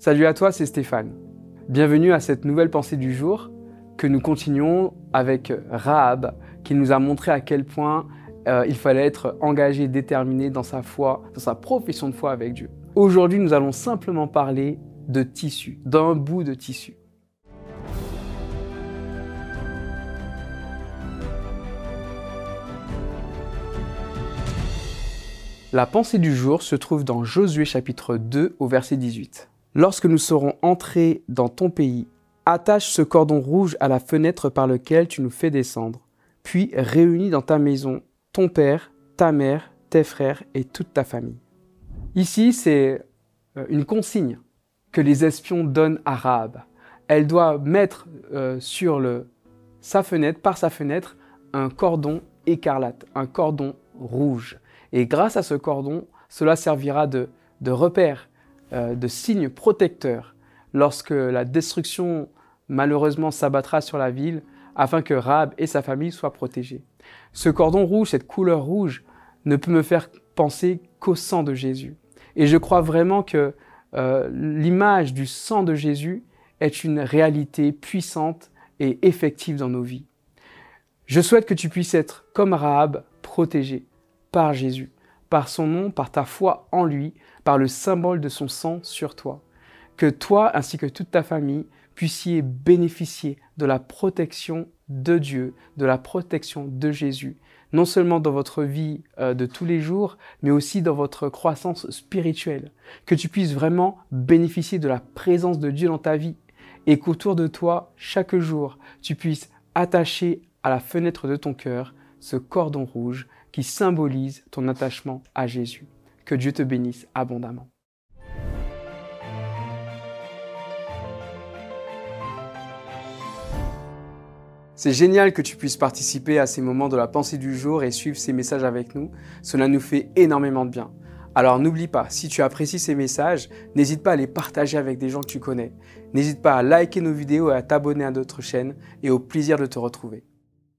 Salut à toi, c'est Stéphane. Bienvenue à cette nouvelle pensée du jour que nous continuons avec Rahab qui nous a montré à quel point euh, il fallait être engagé, déterminé dans sa foi, dans sa profession de foi avec Dieu. Aujourd'hui, nous allons simplement parler de tissu, d'un bout de tissu. La pensée du jour se trouve dans Josué chapitre 2 au verset 18. Lorsque nous serons entrés dans ton pays, attache ce cordon rouge à la fenêtre par lequel tu nous fais descendre, puis réunis dans ta maison ton père, ta mère, tes frères et toute ta famille. Ici, c'est euh, une consigne que les espions donnent à Rahab. Elle doit mettre euh, sur sa fenêtre, par sa fenêtre, un cordon écarlate, un cordon rouge. Et grâce à ce cordon, cela servira de, repère, de signe protecteur lorsque la destruction malheureusement s'abattra sur la ville, afin que Rahab et sa famille soient protégés. Ce cordon rouge, cette couleur rouge, ne peut me faire penser qu'au sang de Jésus. Et je crois vraiment que euh, l'image du sang de Jésus est une réalité puissante et effective dans nos vies. Je souhaite que tu puisses être comme Rahab, protégé par Jésus, par son nom, par ta foi en lui, par le symbole de son sang sur toi. Que toi ainsi que toute ta famille puissiez bénéficier de la protection de Dieu, de la protection de Jésus, non seulement dans votre vie euh, de tous les jours, mais aussi dans votre croissance spirituelle. Que tu puisses vraiment bénéficier de la présence de Dieu dans ta vie et qu'autour de toi, chaque jour, tu puisses attacher à la fenêtre de ton cœur ce cordon rouge qui symbolise ton attachement à Jésus. Que Dieu te bénisse abondamment. C'est génial que tu puisses participer à ces moments de la pensée du jour et suivre ces messages avec nous. Cela nous fait énormément de bien. Alors n'oublie pas, si tu apprécies ces messages, n'hésite pas à les partager avec des gens que tu connais. N'hésite pas à liker nos vidéos et à t'abonner à notre chaîne et au plaisir de te retrouver.